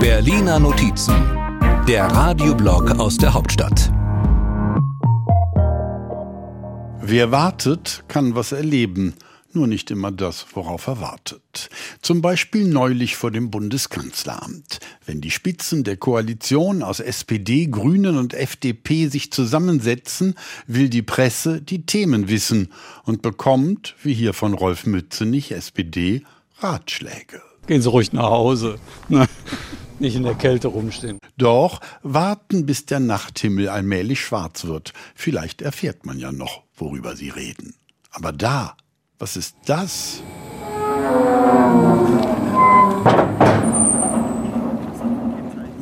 Berliner Notizen, der Radioblog aus der Hauptstadt. Wer wartet, kann was erleben nur nicht immer das, worauf er wartet. Zum Beispiel neulich vor dem Bundeskanzleramt. Wenn die Spitzen der Koalition aus SPD, Grünen und FDP sich zusammensetzen, will die Presse die Themen wissen und bekommt, wie hier von Rolf Mützenich, SPD, Ratschläge. Gehen Sie ruhig nach Hause. Ne? Nicht in der Kälte rumstehen. Doch warten, bis der Nachthimmel allmählich schwarz wird. Vielleicht erfährt man ja noch, worüber Sie reden. Aber da, was ist das?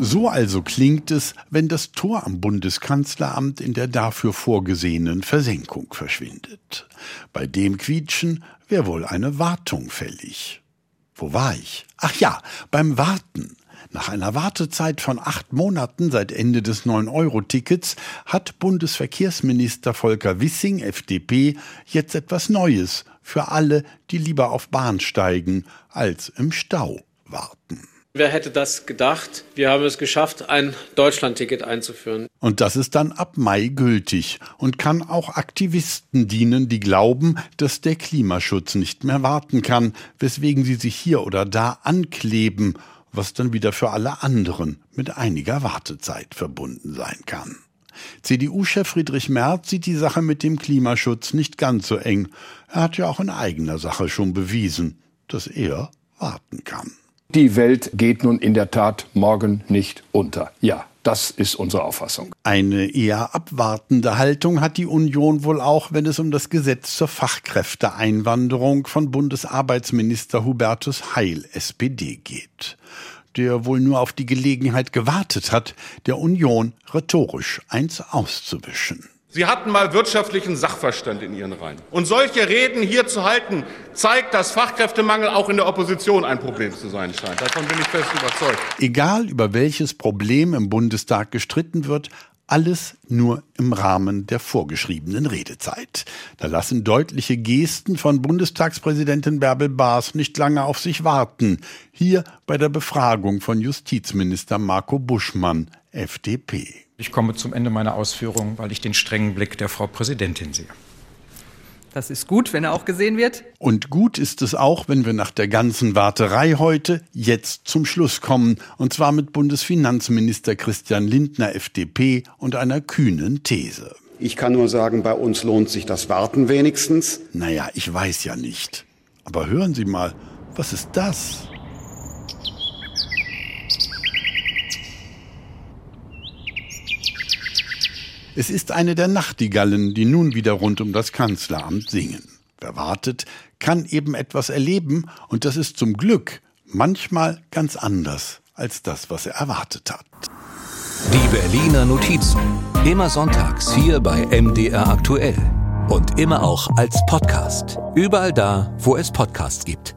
So also klingt es, wenn das Tor am Bundeskanzleramt in der dafür vorgesehenen Versenkung verschwindet. Bei dem Quietschen wäre wohl eine Wartung fällig. Wo war ich? Ach ja, beim Warten. Nach einer Wartezeit von acht Monaten seit Ende des 9-Euro-Tickets hat Bundesverkehrsminister Volker Wissing, FDP, jetzt etwas Neues für alle, die lieber auf Bahn steigen, als im Stau warten. Wer hätte das gedacht? Wir haben es geschafft, ein Deutschlandticket einzuführen. Und das ist dann ab Mai gültig und kann auch Aktivisten dienen, die glauben, dass der Klimaschutz nicht mehr warten kann, weswegen sie sich hier oder da ankleben was dann wieder für alle anderen mit einiger Wartezeit verbunden sein kann. CDU-Chef Friedrich Merz sieht die Sache mit dem Klimaschutz nicht ganz so eng. Er hat ja auch in eigener Sache schon bewiesen, dass er warten kann. Die Welt geht nun in der Tat morgen nicht unter. Ja, das ist unsere Auffassung. Eine eher abwartende Haltung hat die Union wohl auch, wenn es um das Gesetz zur Fachkräfteeinwanderung von Bundesarbeitsminister Hubertus Heil SPD geht der wohl nur auf die Gelegenheit gewartet hat, der Union rhetorisch eins auszuwischen. Sie hatten mal wirtschaftlichen Sachverstand in Ihren Reihen. Und solche Reden hier zu halten, zeigt, dass Fachkräftemangel auch in der Opposition ein Problem zu sein scheint. Davon bin ich fest überzeugt. Egal, über welches Problem im Bundestag gestritten wird, alles nur im Rahmen der vorgeschriebenen Redezeit. Da lassen deutliche Gesten von Bundestagspräsidentin Bärbel Baas nicht lange auf sich warten. Hier bei der Befragung von Justizminister Marco Buschmann, FDP. Ich komme zum Ende meiner Ausführungen, weil ich den strengen Blick der Frau Präsidentin sehe. Das ist gut, wenn er auch gesehen wird. Und gut ist es auch, wenn wir nach der ganzen Warterei heute jetzt zum Schluss kommen. Und zwar mit Bundesfinanzminister Christian Lindner, FDP, und einer kühnen These. Ich kann nur sagen, bei uns lohnt sich das Warten wenigstens. Naja, ich weiß ja nicht. Aber hören Sie mal, was ist das? Es ist eine der Nachtigallen, die nun wieder rund um das Kanzleramt singen. Wer wartet, kann eben etwas erleben, und das ist zum Glück manchmal ganz anders als das, was er erwartet hat. Die Berliner Notizen. Immer sonntags hier bei MDR aktuell. Und immer auch als Podcast. Überall da, wo es Podcasts gibt.